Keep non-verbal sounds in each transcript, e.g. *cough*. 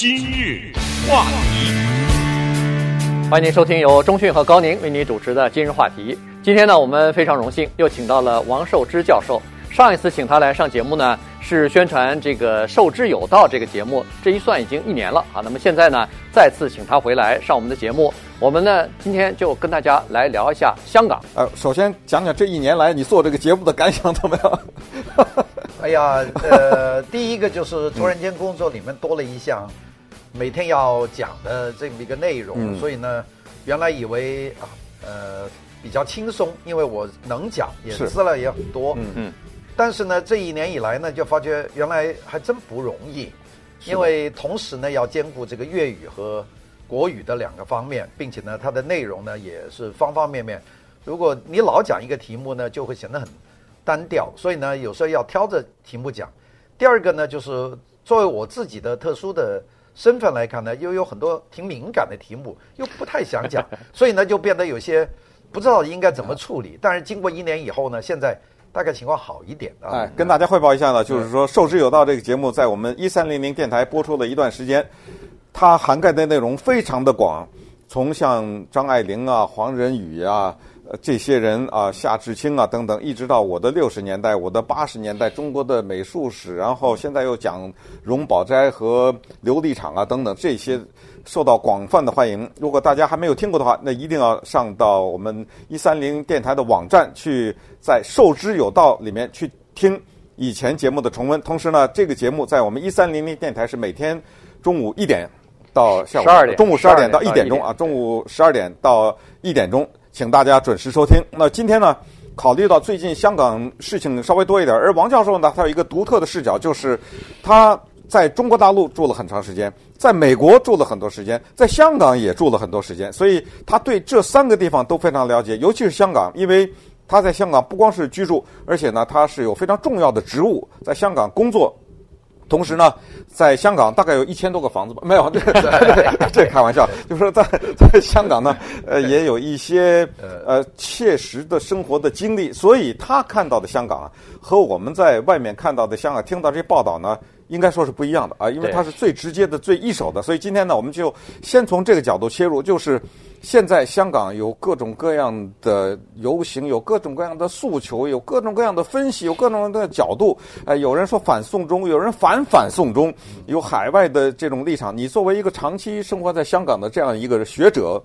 今日话题，欢迎您收听由中讯和高宁为您主持的今日话题。今天呢，我们非常荣幸又请到了王寿之教授。上一次请他来上节目呢，是宣传这个“寿之有道”这个节目，这一算已经一年了啊。那么现在呢，再次请他回来上我们的节目，我们呢今天就跟大家来聊一下香港。呃，首先讲讲这一年来你做这个节目的感想怎么样？*laughs* 哎呀，呃，第一个就是突然间工作里面多了一项每天要讲的这么一个内容，嗯、所以呢，原来以为啊，呃，比较轻松，因为我能讲，也资料也很多，嗯嗯。但是呢，这一年以来呢，就发觉原来还真不容易，因为同时呢要兼顾这个粤语和国语的两个方面，并且呢它的内容呢也是方方面面。如果你老讲一个题目呢，就会显得很单调，所以呢有时候要挑着题目讲。第二个呢，就是作为我自己的特殊的身份来看呢，又有很多挺敏感的题目，又不太想讲，*laughs* 所以呢就变得有些不知道应该怎么处理。但是经过一年以后呢，现在。大概情况好一点啊！哎，跟大家汇报一下呢，就是说《受之有道》这个节目在我们一三零零电台播出了一段时间，它涵盖的内容非常的广，从像张爱玲啊、黄仁宇啊、这些人啊、夏志清啊等等，一直到我的六十年代、我的八十年代中国的美术史，然后现在又讲荣宝斋和琉璃厂啊等等这些。受到广泛的欢迎。如果大家还没有听过的话，那一定要上到我们一三零电台的网站去，在“受之有道”里面去听以前节目的重温。同时呢，这个节目在我们一三零零电台是每天中午一点到下午十二点，中午十二点到一点钟啊，中午十二点到一点钟，请大家准时收听。那今天呢，考虑到最近香港事情稍微多一点，而王教授呢，他有一个独特的视角，就是他。在中国大陆住了很长时间，在美国住了很多时间，在香港也住了很多时间，所以他对这三个地方都非常了解，尤其是香港，因为他在香港不光是居住，而且呢，他是有非常重要的职务，在香港工作，同时呢，在香港大概有一千多个房子吧，没有，*laughs* 这这开玩笑，就是说在 *laughs* 在香港呢，呃，也有一些呃。切实的生活的经历，所以他看到的香港啊，和我们在外面看到的香港，听到这些报道呢。应该说是不一样的啊，因为它是最直接的、最一手的，所以今天呢，我们就先从这个角度切入，就是现在香港有各种各样的游行，有各种各样的诉求，有各种各样的分析，有各种各样的角度。哎，有人说反送中，有人反反送中，有海外的这种立场。你作为一个长期生活在香港的这样一个学者，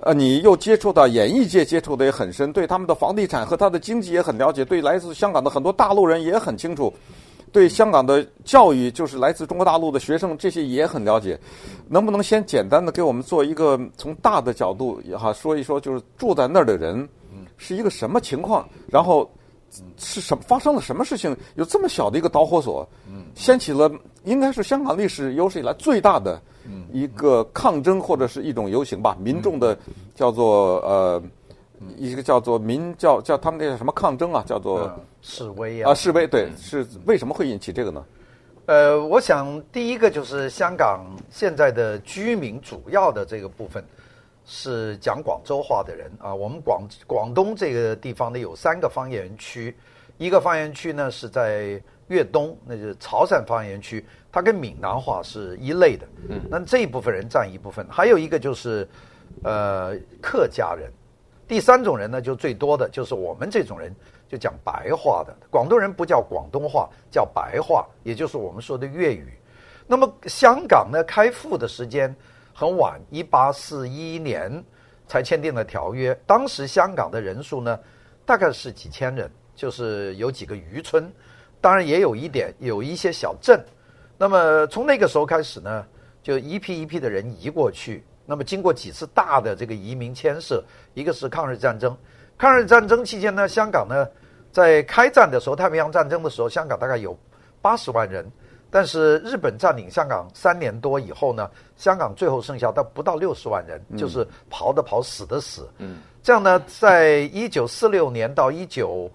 呃，你又接触到演艺界，接触的也很深，对他们的房地产和他的经济也很了解，对来自香港的很多大陆人也很清楚。对香港的教育，就是来自中国大陆的学生，这些也很了解。能不能先简单的给我们做一个从大的角度哈说一说，就是住在那儿的人是一个什么情况？然后是什么发生了什么事情？有这么小的一个导火索，掀起了应该是香港历史有史以来最大的一个抗争或者是一种游行吧，民众的叫做呃。一个叫做民叫叫他们那叫什么抗争啊，叫做、嗯、示威啊，啊示威对，是为什么会引起这个呢？呃，我想第一个就是香港现在的居民主要的这个部分是讲广州话的人啊。我们广广东这个地方呢有三个方言区，一个方言区呢是在粤东，那就是潮汕方言区，它跟闽南话是一类的。嗯，那这一部分人占一部分，还有一个就是呃客家人。第三种人呢，就最多的就是我们这种人，就讲白话的。广东人不叫广东话，叫白话，也就是我们说的粤语。那么香港呢，开埠的时间很晚，一八四一年才签订了条约。当时香港的人数呢，大概是几千人，就是有几个渔村，当然也有一点有一些小镇。那么从那个时候开始呢，就一批一批的人移过去。那么经过几次大的这个移民迁涉，一个是抗日战争，抗日战争期间呢，香港呢在开战的时候，太平洋战争的时候，香港大概有八十万人，但是日本占领香港三年多以后呢，香港最后剩下到不到六十万人，就是跑的跑，死的死。嗯，这样呢，在一九四六年到一九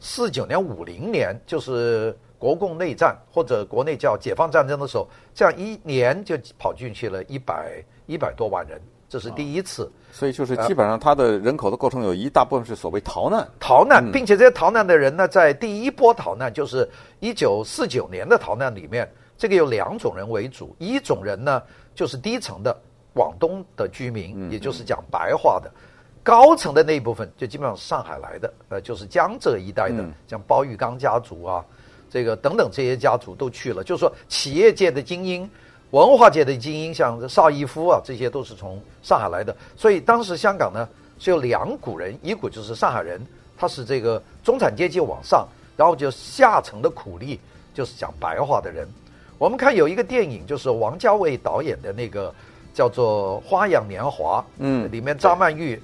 四九年五零年，就是国共内战或者国内叫解放战争的时候，这样一年就跑进去了一百。一百多万人，这是第一次，所以就是基本上它的人口的构成有一大部分是所谓逃难，逃难，并且这些逃难的人呢，在第一波逃难，就是一九四九年的逃难里面，这个有两种人为主，一种人呢就是低层的广东的居民，也就是讲白话的；高层的那一部分就基本上上海来的，呃，就是江浙一带的，像包玉刚家族啊，这个等等这些家族都去了。就是说，企业界的精英、文化界的精英，像邵逸夫啊，这些都是从上海来的。所以当时香港呢是有两股人，一股就是上海人，他是这个中产阶级往上，然后就下层的苦力，就是讲白话的人。我们看有一个电影，就是王家卫导演的那个叫做《花样年华》，嗯，里面张曼玉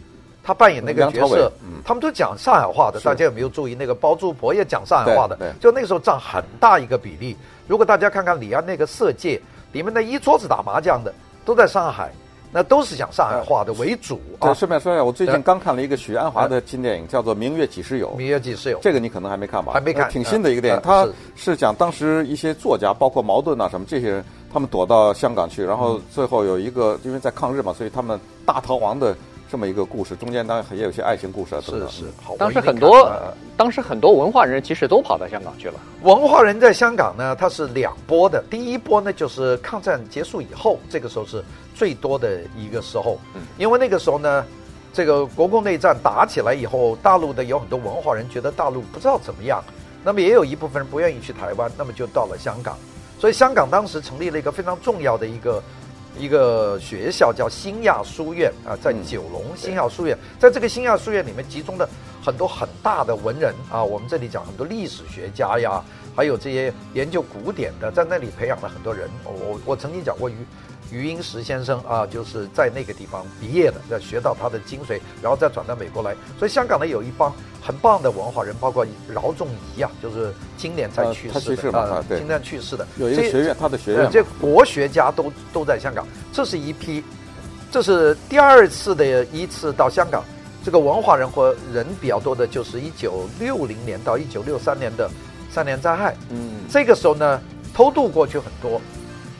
她扮演那个角色，嗯，他们都讲上海话的。大家有没有注意那个包租婆也讲上海话的？就那个时候占很大一个比例。如果大家看看李安那个《色戒》，里面那一桌子打麻将的都在上海。那都是讲上海话的为主啊。顺便说一下，我最近刚看了一个许鞍华的新电影，叫做《明月几时有》。明月几时有？这个你可能还没看吧？还没看。挺新的一个电影，他是讲当时一些作家，包括茅盾啊什么这些人，他们躲到香港去，然后最后有一个，因为在抗日嘛，所以他们大逃亡的。这么一个故事，中间当然也有些爱情故事啊，等等。是是，好。当时很多，当时很多文化人其实都跑到香港去了。文化人在香港呢，它是两波的。第一波呢，就是抗战结束以后，这个时候是最多的一个时候。嗯。因为那个时候呢，这个国共内战打起来以后，大陆的有很多文化人觉得大陆不知道怎么样，那么也有一部分人不愿意去台湾，那么就到了香港。所以香港当时成立了一个非常重要的一个。一个学校叫新亚书院啊，在九龙新亚书院，在这个新亚书院里面集中的很多很大的文人啊，我们这里讲很多历史学家呀，还有这些研究古典的，在那里培养了很多人。我我曾经讲过于。余英时先生啊，就是在那个地方毕业的，要学到他的精髓，然后再转到美国来。所以香港呢，有一帮很棒的文化人，包括饶仲颐啊，就是今年才去世的啊，今年去世的。有一个学院，他的学院，这国学家都都在香港。这是一批，这是第二次的一次到香港，这个文化人或人比较多的，就是一九六零年到一九六三年的三年灾害。嗯，这个时候呢，偷渡过去很多。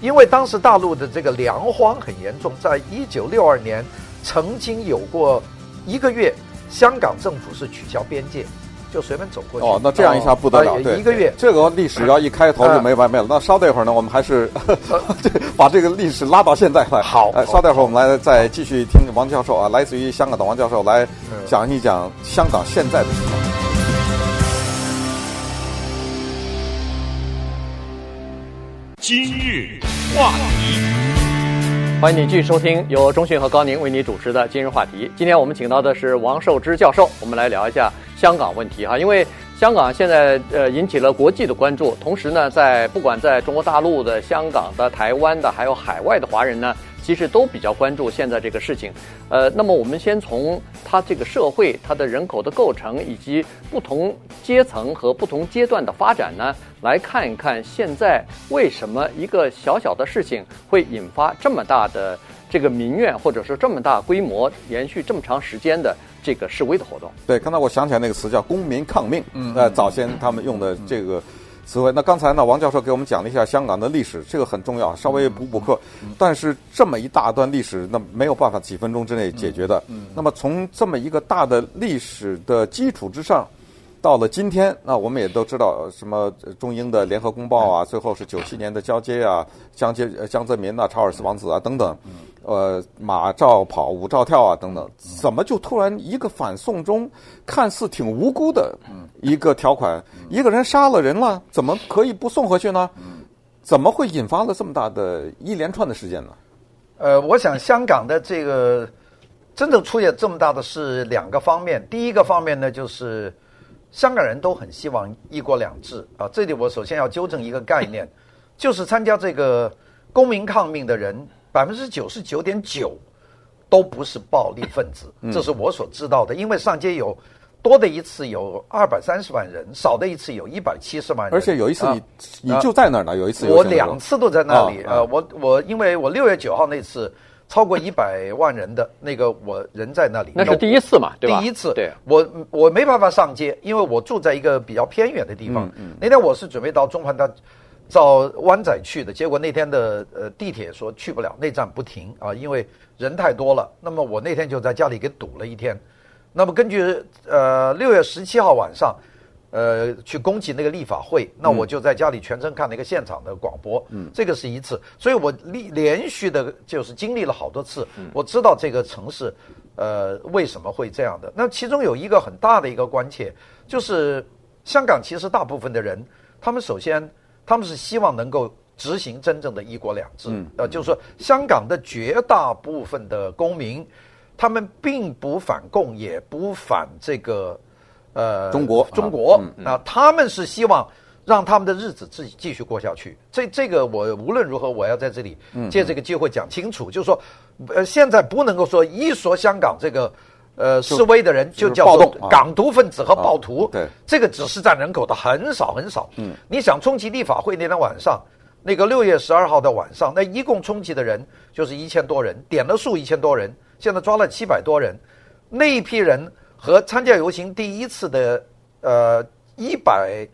因为当时大陆的这个粮荒很严重，在一九六二年曾经有过一个月，香港政府是取消边界，就随便走过去。哦，那这样一下不得了，对，一个月，这个历史要一开头就没完没了。那稍待一会儿呢，我们还是 *laughs* *laughs* 把这个历史拉到现在来。好，稍待会儿我们来再继续听王教授啊，来自于香港的王教授来讲一讲香港现在的情况。今日话题，欢迎你继续收听由中讯和高宁为你主持的今日话题。今天我们请到的是王寿之教授，我们来聊一下香港问题哈。因为香港现在呃引起了国际的关注，同时呢，在不管在中国大陆的、香港的、台湾的，还有海外的华人呢。其实都比较关注现在这个事情，呃，那么我们先从它这个社会、它的人口的构成以及不同阶层和不同阶段的发展呢，来看一看现在为什么一个小小的事情会引发这么大的这个民怨，或者说这么大规模、延续这么长时间的这个示威的活动。对，刚才我想起来那个词叫“公民抗命”，嗯，呃，早先他们用的这个。词汇。那刚才呢，王教授给我们讲了一下香港的历史，这个很重要，稍微补补课。但是这么一大段历史，那没有办法几分钟之内解决的。那么从这么一个大的历史的基础之上，到了今天，那我们也都知道什么中英的联合公报啊，最后是九七年的交接啊，江接江泽民啊，查尔斯王子啊等等。呃，马照跑，舞照跳啊，等等，怎么就突然一个反送中，看似挺无辜的一个条款，一个人杀了人了，怎么可以不送回去呢？怎么会引发了这么大的一连串的事件呢？呃，我想香港的这个真正出现这么大的是两个方面，第一个方面呢，就是香港人都很希望一国两制啊。这里我首先要纠正一个概念，*laughs* 就是参加这个公民抗命的人。百分之九十九点九都不是暴力分子，这是我所知道的。因为上街有多的一次有二百三十万人，少的一次有一百七十万人。而且有一次你你就在那儿呢，有一次我两次都在那里。呃，我我因为我六月九号那次超过一百万人的那个我人在那里，那是第一次嘛，对吧？第一次，对，我我没办法上街，因为我住在一个比较偏远的地方。那天我是准备到中环大。到湾仔去的，结果那天的呃地铁说去不了，那站不停啊，因为人太多了。那么我那天就在家里给堵了一天。那么根据呃六月十七号晚上，呃，去攻击那个立法会，那我就在家里全程看那个现场的广播，嗯，这个是一次，所以我连连续的，就是经历了好多次，我知道这个城市，呃，为什么会这样的。那其中有一个很大的一个关切，就是香港其实大部分的人，他们首先他们是希望能够执行真正的一国两制，呃，就是说香港的绝大部分的公民，他们并不反共，也不反这个。呃，中国，中国啊、他们是希望让他们的日子自己继续过下去。这这个我无论如何，我要在这里借这个机会讲清楚，嗯、就是说，呃，现在不能够说一说香港这个呃示威的人就叫做港独分子和暴徒，啊啊、对，这个只是占人口的很少很少。嗯，你想冲击立法会那天晚上，那个六月十二号的晚上，那一共冲击的人就是一千多人，点了数一千多人，现在抓了七百多人，那一批人。和参加游行第一次的呃一百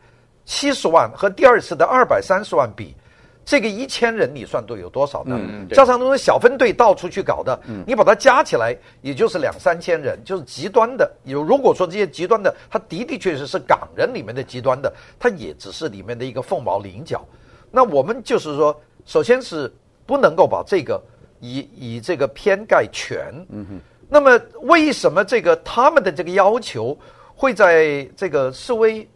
七十万和第二次的二百三十万比，这个一千人你算都有多少呢？嗯、加上那种小分队到处去搞的，嗯、你把它加起来，也就是两三千人，就是极端的。有如果说这些极端的，他的的确实是港人里面的极端的，他也只是里面的一个凤毛麟角。那我们就是说，首先是不能够把这个以以这个偏概全。嗯哼。那么，为什么这个他们的这个要求会在这个示威、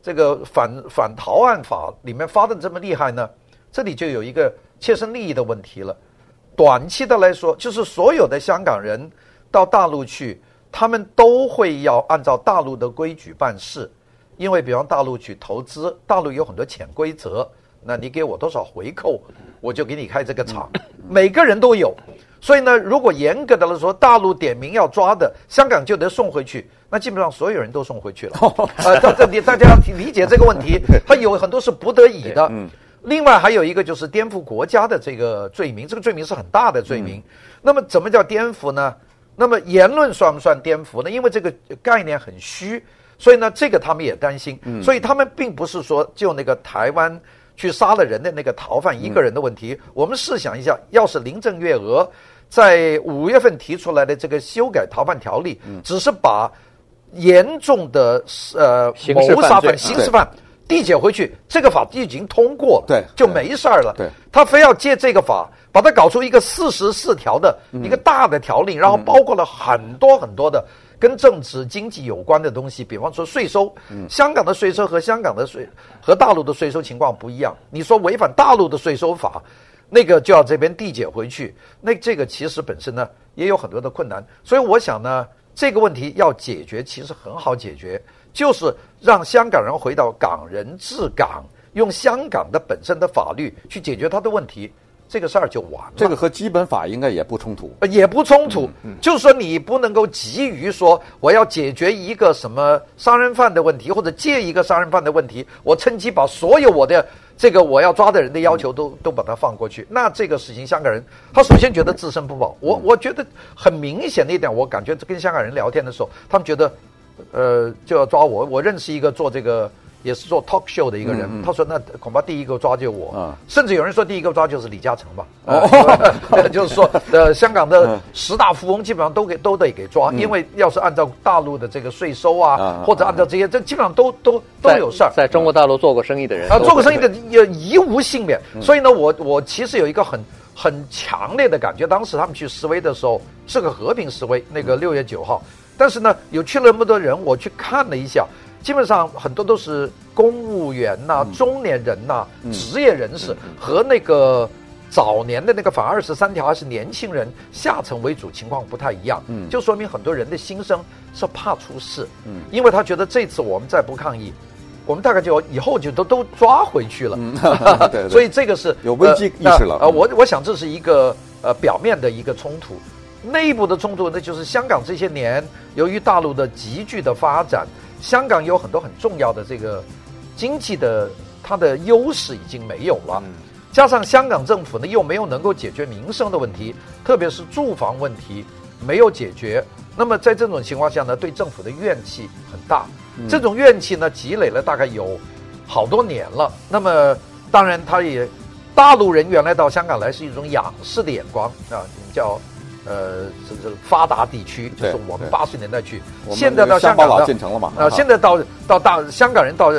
这个反反逃案法里面发的这么厉害呢？这里就有一个切身利益的问题了。短期的来说，就是所有的香港人到大陆去，他们都会要按照大陆的规矩办事，因为比方大陆去投资，大陆有很多潜规则，那你给我多少回扣，我就给你开这个厂，每个人都有。所以呢，如果严格的来说，大陆点名要抓的，香港就得送回去，那基本上所有人都送回去了。*laughs* 呃，这这你大家要理解这个问题，*laughs* 他有很多是不得已的。嗯。另外还有一个就是颠覆国家的这个罪名，这个罪名是很大的罪名。那么怎么叫颠覆呢？那么言论算不算颠覆呢？因为这个概念很虚，所以呢，这个他们也担心。嗯。所以他们并不是说就那个台湾去杀了人的那个逃犯一个人的问题。我们试想一下，要是林郑月娥。在五月份提出来的这个修改逃犯条例，只是把严重的呃谋杀犯、刑事犯递解回去，这个法已经通过了，对，就没事儿了。对，他非要借这个法，把它搞出一个四十四条的一个大的条令，然后包括了很多很多的跟政治经济有关的东西，比方说税收，香港的税收和香港的税和大陆的税收情况不一样。你说违反大陆的税收法？那个就要这边递解回去，那这个其实本身呢也有很多的困难，所以我想呢这个问题要解决其实很好解决，就是让香港人回到港人治港，用香港的本身的法律去解决他的问题，这个事儿就完了。这个和基本法应该也不冲突，也不冲突，嗯嗯、就是说你不能够急于说我要解决一个什么杀人犯的问题，或者借一个杀人犯的问题，我趁机把所有我的。这个我要抓的人的要求都都把它放过去，那这个事情香港人他首先觉得自身不保。我我觉得很明显的一点，我感觉跟香港人聊天的时候，他们觉得，呃，就要抓我。我认识一个做这个。也是做 talk show 的一个人，他说：“那恐怕第一个抓就我，甚至有人说第一个抓就是李嘉诚吧。” *laughs* 哦，就是说，呃，香港的十大富翁基本上都给都得给抓，因为要是按照大陆的这个税收啊，或者按照这些，这基本上都都都有事儿。在中国大陆做过生意的人啊，做过生意的也一无幸免。所以呢，我我其实有一个很很强烈的感觉，当时他们去示威的时候是个和平示威，那个六月九号，但是呢，有去了那么多人，我去看了一下。基本上很多都是公务员呐、啊、中年人呐、啊、职业人士和那个早年的那个反二十三条还是年轻人下层为主，情况不太一样。嗯，就说明很多人的心声是怕出事。嗯，因为他觉得这次我们再不抗议，我们大概就以后就都都抓回去了。嗯，*laughs* 对对。所以这个是有危机意识了。呃，我我想这是一个呃表面的一个冲突，内部的冲突那就是香港这些年由于大陆的急剧的发展。香港有很多很重要的这个经济的，它的优势已经没有了，加上香港政府呢又没有能够解决民生的问题，特别是住房问题没有解决，那么在这种情况下呢，对政府的怨气很大，这种怨气呢积累了大概有好多年了。那么当然，他也大陆人原来到香港来是一种仰视的眼光啊，叫呃，这这发达地区，就是我们八十年代去，现在到香港老进城了嘛？啊，现在到到大香港人到，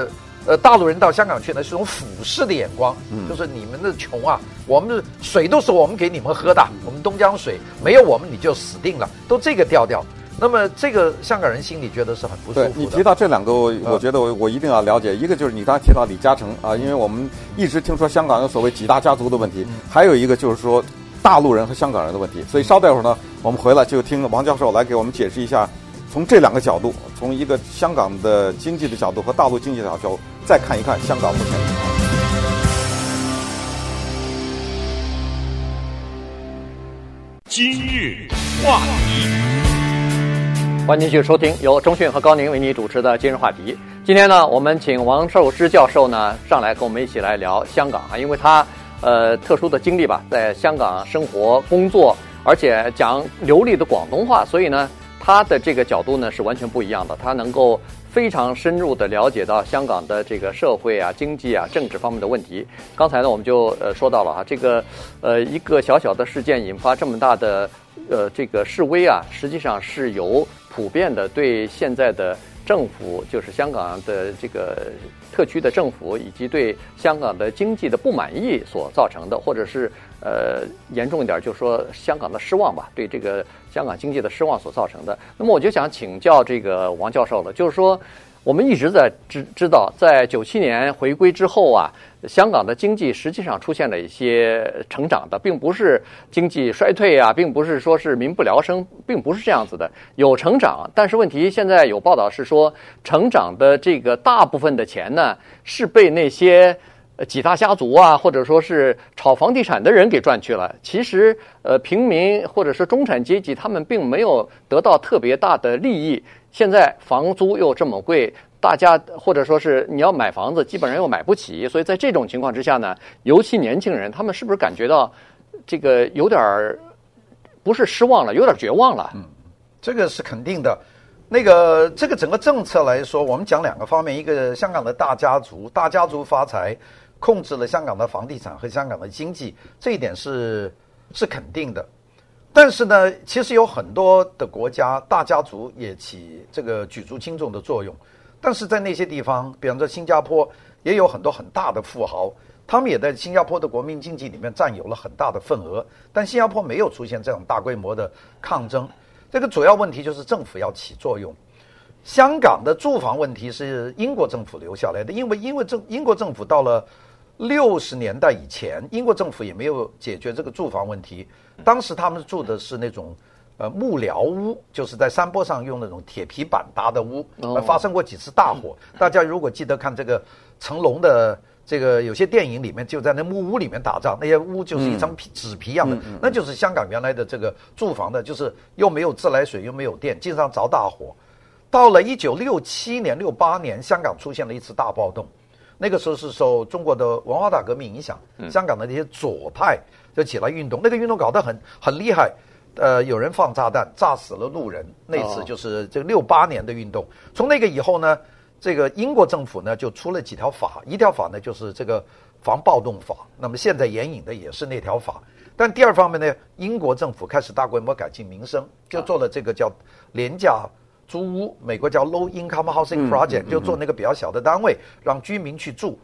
呃，大陆人到香港去呢，是种俯视的眼光，嗯，就是你们的穷啊，我们的水都是我们给你们喝的，我们东江水没有我们你就死定了，都这个调调。那么这个香港人心里觉得是很不舒服的。对，你提到这两个，我觉得我我一定要了解。一个就是你刚才提到李嘉诚啊，因为我们一直听说香港有所谓几大家族的问题，还有一个就是说大陆人和香港人的问题。所以稍待会儿呢，我们回来就听王教授来给我们解释一下，从这两个角度，从一个香港的经济的角度和大陆经济的角度，再看一看香港目前的情况。今日话题。欢迎继续收听由中讯和高宁为你主持的今日话题。今天呢，我们请王寿之教授呢上来跟我们一起来聊香港啊，因为他呃特殊的经历吧，在香港生活工作，而且讲流利的广东话，所以呢，他的这个角度呢是完全不一样的。他能够非常深入的了解到香港的这个社会啊、经济啊、政治方面的问题。刚才呢，我们就呃说到了哈，这个呃一个小小的事件引发这么大的呃这个示威啊，实际上是由。普遍的对现在的政府，就是香港的这个特区的政府，以及对香港的经济的不满意所造成的，或者是呃严重一点，就是说香港的失望吧，对这个香港经济的失望所造成的。那么我就想请教这个王教授了，就是说。我们一直在知知道，在九七年回归之后啊，香港的经济实际上出现了一些成长的，并不是经济衰退啊，并不是说是民不聊生，并不是这样子的，有成长。但是问题现在有报道是说，成长的这个大部分的钱呢，是被那些几大家族啊，或者说是炒房地产的人给赚去了。其实，呃，平民或者是中产阶级，他们并没有得到特别大的利益。现在房租又这么贵，大家或者说是你要买房子，基本上又买不起，所以在这种情况之下呢，尤其年轻人，他们是不是感觉到这个有点儿不是失望了，有点绝望了？嗯，这个是肯定的。那个这个整个政策来说，我们讲两个方面，一个香港的大家族，大家族发财，控制了香港的房地产和香港的经济，这一点是是肯定的。但是呢，其实有很多的国家大家族也起这个举足轻重的作用。但是在那些地方，比方说新加坡，也有很多很大的富豪，他们也在新加坡的国民经济里面占有了很大的份额。但新加坡没有出现这种大规模的抗争。这个主要问题就是政府要起作用。香港的住房问题是英国政府留下来的，因为因为政英国政府到了六十年代以前，英国政府也没有解决这个住房问题。当时他们住的是那种，呃木寮屋，就是在山坡上用那种铁皮板搭的屋，呃，发生过几次大火。大家如果记得看这个成龙的这个有些电影里面，就在那木屋里面打仗，那些屋就是一张皮纸皮一样的，那就是香港原来的这个住房的，就是又没有自来水又没有电，经常着大火。到了一九六七年、六八年，香港出现了一次大暴动，那个时候是受中国的文化大革命影响，香港的那些左派。就起来运动，那个运动搞得很很厉害，呃，有人放炸弹炸死了路人。那次就是这个六八年的运动。从那个以后呢，这个英国政府呢就出了几条法，一条法呢就是这个防暴动法。那么现在援引的也是那条法。但第二方面呢，英国政府开始大规模改进民生，就做了这个叫廉价租屋，美国叫 Low Income Housing Project，就做那个比较小的单位，让居民去住。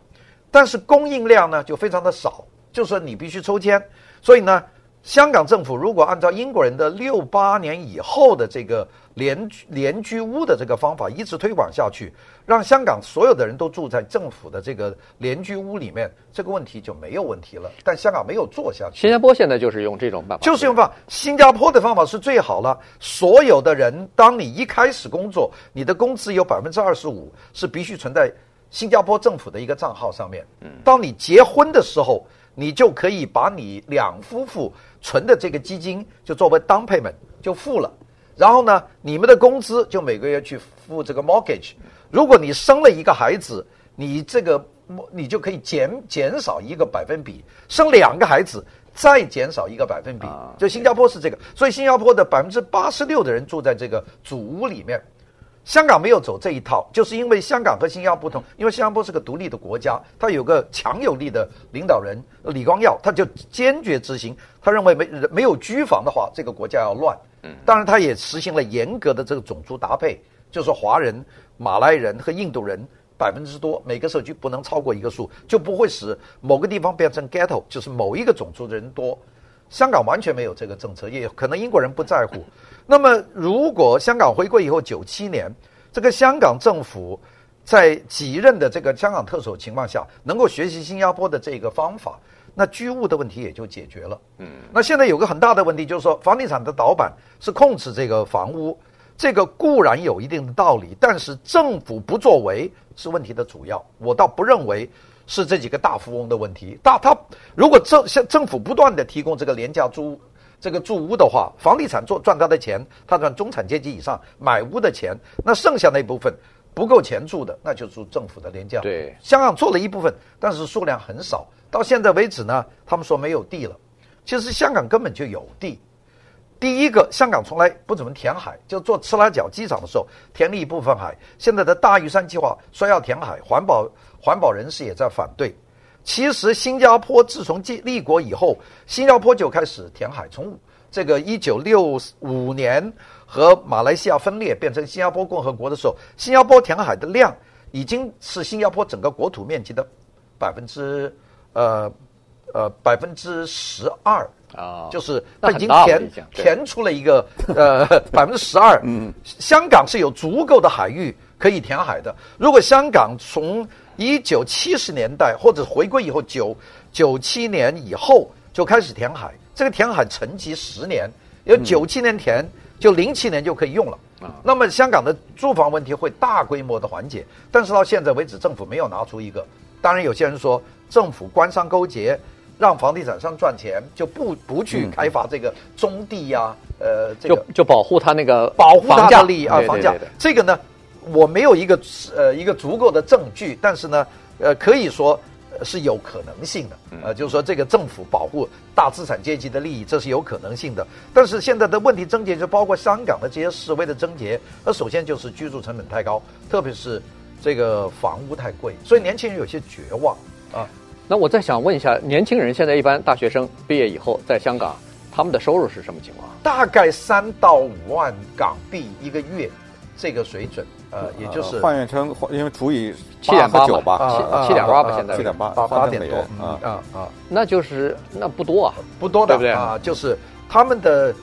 但是供应量呢就非常的少。就说你必须抽签，所以呢，香港政府如果按照英国人的六八年以后的这个廉廉居屋的这个方法一直推广下去，让香港所有的人都住在政府的这个廉居屋里面，这个问题就没有问题了。但香港没有做下去。新加坡现在就是用这种办法，就是用办法。新加坡的方法是最好了。所有的人，当你一开始工作，你的工资有百分之二十五是必须存在新加坡政府的一个账号上面。嗯，当你结婚的时候。你就可以把你两夫妇存的这个基金就作为 down payment 就付了，然后呢，你们的工资就每个月去付这个 mortgage。如果你生了一个孩子，你这个你就可以减减少一个百分比，生两个孩子再减少一个百分比。就新加坡是这个，所以新加坡的百分之八十六的人住在这个祖屋里面。香港没有走这一套，就是因为香港和新加坡不同，因为新加坡是个独立的国家，它有个强有力的领导人李光耀，他就坚决执行，他认为没没有居房的话，这个国家要乱。嗯，当然他也实行了严格的这个种族搭配，就是华人、马来人和印度人百分之多，每个社区不能超过一个数，就不会使某个地方变成 ghetto，就是某一个种族的人多。香港完全没有这个政策，也可能英国人不在乎。*laughs* 那么，如果香港回归以后九七年，这个香港政府在几任的这个香港特首情况下，能够学习新加坡的这个方法，那居屋的问题也就解决了。嗯，那现在有个很大的问题，就是说房地产的导板是控制这个房屋，这个固然有一定的道理，但是政府不作为是问题的主要。我倒不认为是这几个大富翁的问题。大他如果政像政府不断的提供这个廉价租。这个住屋的话，房地产做赚他的钱，他赚中产阶级以上买屋的钱，那剩下那一部分不够钱住的，那就住政府的廉价。对，香港做了一部分，但是数量很少。到现在为止呢，他们说没有地了。其实香港根本就有地。第一个，香港从来不怎么填海，就做赤拉角机场的时候填了一部分海。现在的大屿山计划说要填海，环保环保人士也在反对。其实新加坡自从建立国以后，新加坡就开始填海。从这个一九六五年和马来西亚分裂变成新加坡共和国的时候，新加坡填海的量已经是新加坡整个国土面积的百分之呃呃百分之十二啊，就是它已经填填出了一个 *laughs* 呃百分之十二。嗯，香港是有足够的海域可以填海的。如果香港从一九七十年代或者回归以后，九九七年以后就开始填海。这个填海沉积十年，有九七年填，就零七年就可以用了。啊，那么香港的住房问题会大规模的缓解。但是到现在为止，政府没有拿出一个。当然，有些人说政府官商勾结，让房地产商赚钱，就不不去开发这个中地呀、啊，呃，这个就就保护他那个保护他的利益啊，房价。这个呢？我没有一个呃一个足够的证据，但是呢，呃，可以说是有可能性的，呃，就是说这个政府保护大资产阶级的利益，这是有可能性的。但是现在的问题症结就包括香港的这些示威的症结，那首先就是居住成本太高，特别是这个房屋太贵，所以年轻人有些绝望啊。那我再想问一下，年轻人现在一般大学生毕业以后在香港，他们的收入是什么情况？大概三到五万港币一个月，这个水准。呃，也就是换算成，因为除以七点八九吧，七七点八吧，现在七点八八点多啊啊啊，那就是那不多啊，不多的，对不对？啊？就是他们的，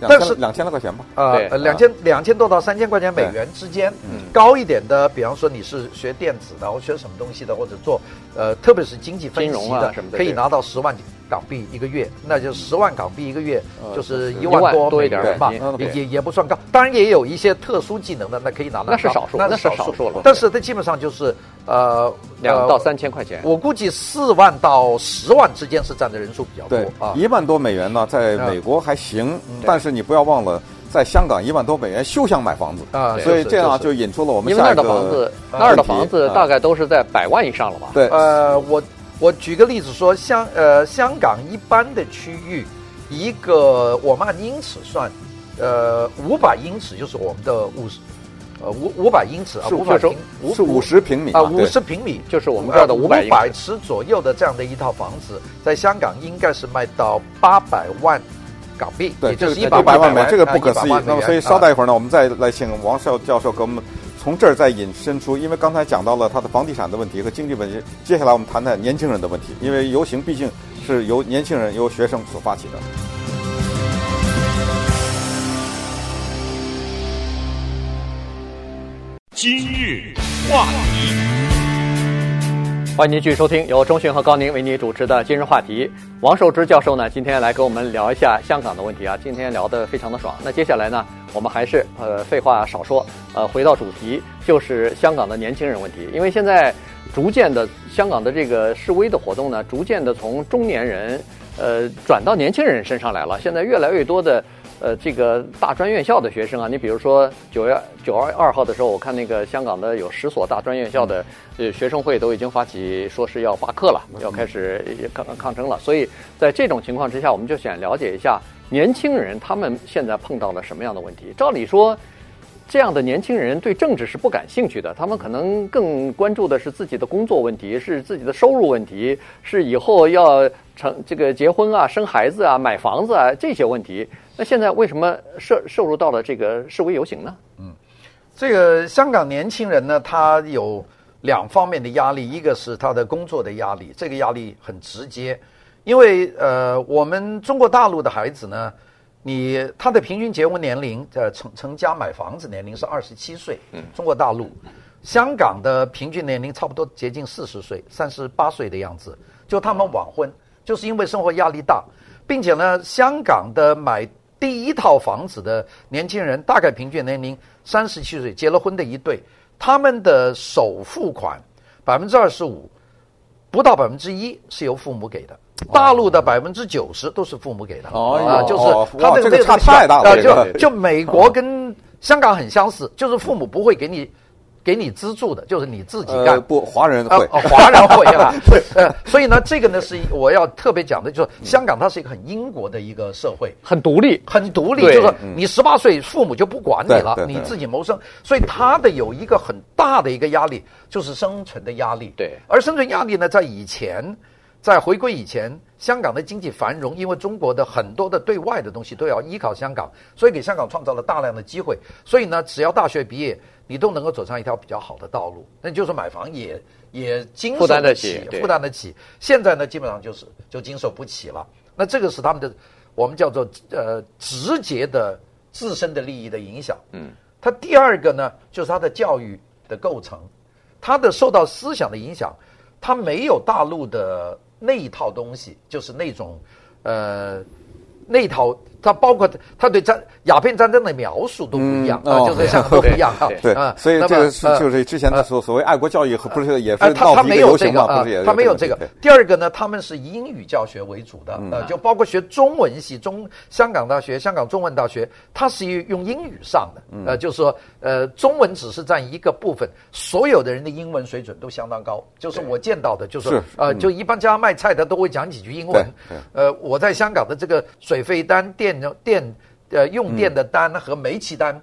但是两千多块钱吧，啊，两千两千多到三千块钱美元之间，高一点的，比方说你是学电子的，或学什么东西的，或者做呃，特别是经济分析的，可以拿到十万港币一个月，那就十万港币一个月，就是一万多美元吧，也也也不算高。当然也有一些特殊技能的，那可以拿到。那是少数，那是少数了。但是它基本上就是呃两到三千块钱。我估计四万到十万之间是占的人数比较多。对啊，一万多美元呢，在美国还行，但是你不要忘了，在香港一万多美元休想买房子啊。所以这样就引出了我们下一个。那儿的房子，那儿的房子大概都是在百万以上了吧？对，呃，我。我举个例子说，香呃香港一般的区域，一个我们按英尺算，呃五百英尺就是我们的五十，呃五五百英尺啊，五百平是五十平米啊，五十平米就是我们这儿的五百五百尺左右的这样的一套房子，在香港应该是卖到八百万港币，对，就是一百万美元，这个不可思议。那么所以稍待一会儿呢，我们再来请王少教授给我们。从这儿再引申出，因为刚才讲到了他的房地产的问题和经济问题，接下来我们谈谈年轻人的问题，因为游行毕竟是由年轻人、由学生所发起的。今日话题，欢迎您继续收听由中讯和高宁为您主持的《今日话题》。王寿之教授呢，今天来跟我们聊一下香港的问题啊，今天聊得非常的爽。那接下来呢？我们还是呃废话少说，呃回到主题，就是香港的年轻人问题。因为现在逐渐的香港的这个示威的活动呢，逐渐的从中年人呃转到年轻人身上来了。现在越来越多的呃这个大专院校的学生啊，你比如说九月九月二号的时候，我看那个香港的有十所大专院校的呃学生会都已经发起说是要罢课了，要开始抗抗争了。所以在这种情况之下，我们就想了解一下。年轻人他们现在碰到了什么样的问题？照理说，这样的年轻人对政治是不感兴趣的，他们可能更关注的是自己的工作问题，是自己的收入问题，是以后要成这个结婚啊、生孩子啊、买房子啊这些问题。那现在为什么涉涉入到了这个示威游行呢？嗯，这个香港年轻人呢，他有两方面的压力，一个是他的工作的压力，这个压力很直接，因为呃，我们中国大陆的孩子呢。你他的平均结婚年龄，呃，成成家买房子年龄是二十七岁。嗯，中国大陆，香港的平均年龄差不多接近四十岁，三十八岁的样子。就他们晚婚，就是因为生活压力大，并且呢，香港的买第一套房子的年轻人，大概平均年龄三十七岁，结了婚的一对，他们的首付款百分之二十五，不到百分之一是由父母给的。大陆的百分之九十都是父母给的，哦、啊，就是他的这个差太大了。就就美国跟香港很相似，就是父母不会给你。给你资助的，就是你自己干。呃、不，华人会，呃、华人会啊。*laughs* 呃，所以呢，这个呢是我要特别讲的，就是香港它是一个很英国的一个社会，很独立，很独立。就是你十八岁，父母就不管你了，你自己谋生。所以他的有一个很大的一个压力，就是生存的压力。对。而生存压力呢，在以前，在回归以前，香港的经济繁荣，因为中国的很多的对外的东西都要依靠香港，所以给香港创造了大量的机会。所以呢，只要大学毕业。你都能够走上一条比较好的道路，那就是买房也也经受得起，负担得起。现在呢，基本上就是就经受不起了。那这个是他们的，我们叫做呃直接的自身的利益的影响。嗯，他第二个呢，就是他的教育的构成，他的受到思想的影响，他没有大陆的那一套东西，就是那种呃那套。他包括他对战鸦片战争的描述都不一样啊，就是像都不一样啊。对啊，所以这个是就是之前的所所谓爱国教育，不是也是闹一个游行吗？啊？他没有这个。第二个呢，他们是以英语教学为主的，啊，就包括学中文系，中香港大学、香港中文大学，它是用英语上的，呃，就是说，呃，中文只是占一个部分，所有的人的英文水准都相当高。就是我见到的，就是呃，就一般家卖菜的都会讲几句英文。呃，我在香港的这个水费单、电电呃用电的单和煤气单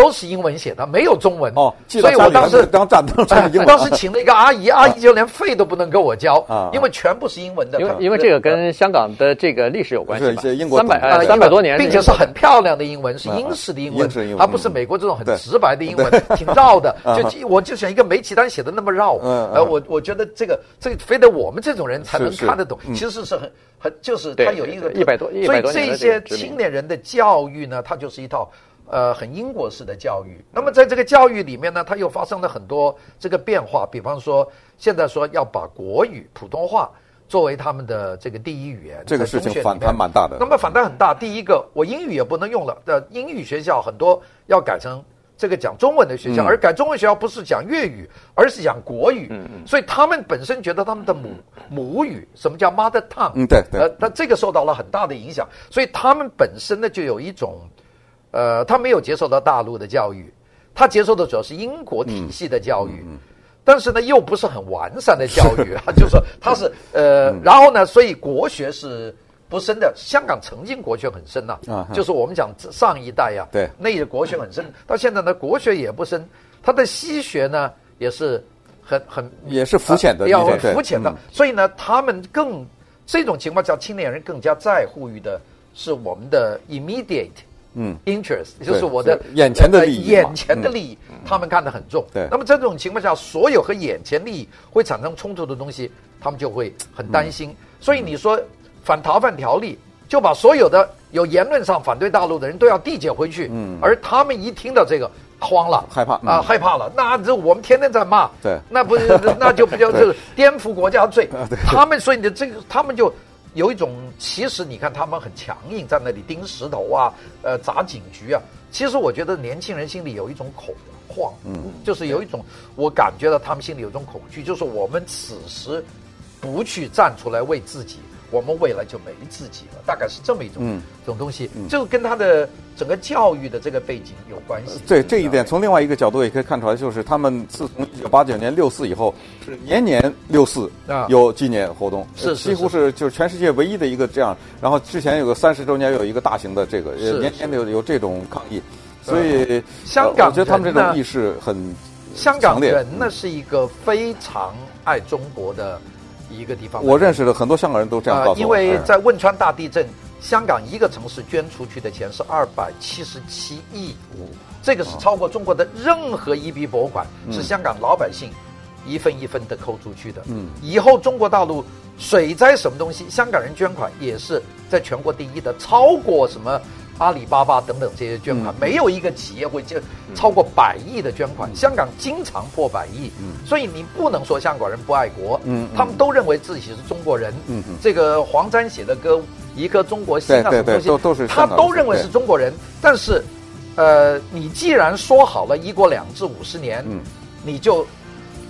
都是英文写的，没有中文。哦。所以我当时当站当当时请了一个阿姨，阿姨就连费都不能给我交啊，因为全部是英文的。因为因为这个跟香港的这个历史有关系吧？英国三百三百多年，并且是。很漂亮的英文，是英式的英文，而不是美国这种很直白的英文，挺绕的。*laughs* 就我就选一个煤气单写的那么绕，呃，我我觉得这个这个非得我们这种人才能看得懂，其实是很。很就是他有一个一百多，所以这些青年人的教育呢，它就是一套呃很英国式的教育。那么在这个教育里面呢，它又发生了很多这个变化。比方说，现在说要把国语普通话作为他们的这个第一语言，这个事情反弹蛮大的。那么反弹很大。第一个，我英语也不能用了，的英语学校很多要改成。这个讲中文的学校，而改中文学校不是讲粤语，而是讲国语。嗯嗯。所以他们本身觉得他们的母母语，什么叫 mother tongue？嗯，对对。呃，那这个受到了很大的影响，所以他们本身呢就有一种，呃，他没有接受到大陆的教育，他接受的主要是英国体系的教育，但是呢又不是很完善的教育啊，*laughs* 就是说他是呃，然后呢，所以国学是。不深的，香港曾经国学很深呐、啊，啊、就是我们讲上一代呀、啊，对，那个国学很深，到现在呢，国学也不深，他的西学呢也是很很也是肤浅的，要很肤浅的，所以呢，他们更这种情况下，青年人更加在乎于的是我们的 immediate 嗯。Interest，嗯就是我的眼前的利益，眼前的利益，嗯、他们看得很重。对，那么在这种情况下，所有和眼前利益会产生冲突的东西，他们就会很担心。嗯、所以你说。反逃犯条例就把所有的有言论上反对大陆的人都要递解回去，嗯，而他们一听到这个慌了，害怕啊、呃，害怕了。那这我们天天在骂，对，那不那就不叫就 *laughs* 是颠覆国家罪。他们所以你这个，他们就有一种，其实你看他们很强硬，在那里钉石头啊，呃，砸警局啊。其实我觉得年轻人心里有一种恐慌，嗯，就是有一种，我感觉到他们心里有一种恐惧，就是我们此时不去站出来为自己。我们未来就没自己了，大概是这么一种、嗯、这种东西，嗯、就跟他的整个教育的这个背景有关系。对这一点，从另外一个角度也可以看出来，就是他们自从一九八九年六四以后，是年年六四有纪念活动，是几乎是就是全世界唯一的一个这样。然后之前有个三十周年有一个大型的这个，是年年有有这种抗议。所以香港我觉得他们这种意识很香港人呢是一个非常爱中国的一个地方。我认识的很多香港人都这样告诉我。呃因为在汶川大地震，香港一个城市捐出去的钱是二百七十七亿，这个是超过中国的任何一笔博物馆，是香港老百姓一分一分的扣出去的。嗯，以后中国大陆水灾什么东西，香港人捐款也是在全国第一的，超过什么阿里巴巴等等这些捐款，没有一个企业会就超过百亿的捐款。香港经常破百亿，所以你不能说香港人不爱国，嗯，他们都认为自己是中国人。嗯，这个黄沾写的歌《一颗中国心》啊，对对对什么东西都都是他都认为是中国人，但是，呃，你既然说好了一国两制五十年，嗯，你就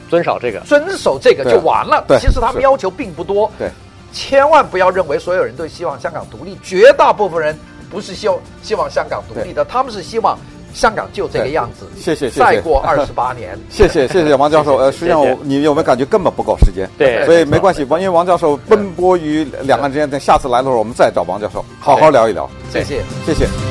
遵守这个。遵守这个就完了。对其实他们要求并不多，对，千万不要认为所有人都希望香港独立，绝大部分人不是希望希望香港独立的，他们是希望香港就这个样子。谢谢再过二十八年，*laughs* 谢谢谢谢王教授。*laughs* 呃，实际上谢谢你有没有感觉根本不够时间？对所以没关系，王因为王教授奔波于两岸之间，等下次来的时候我们再找王教授好好聊一聊。谢谢。谢谢。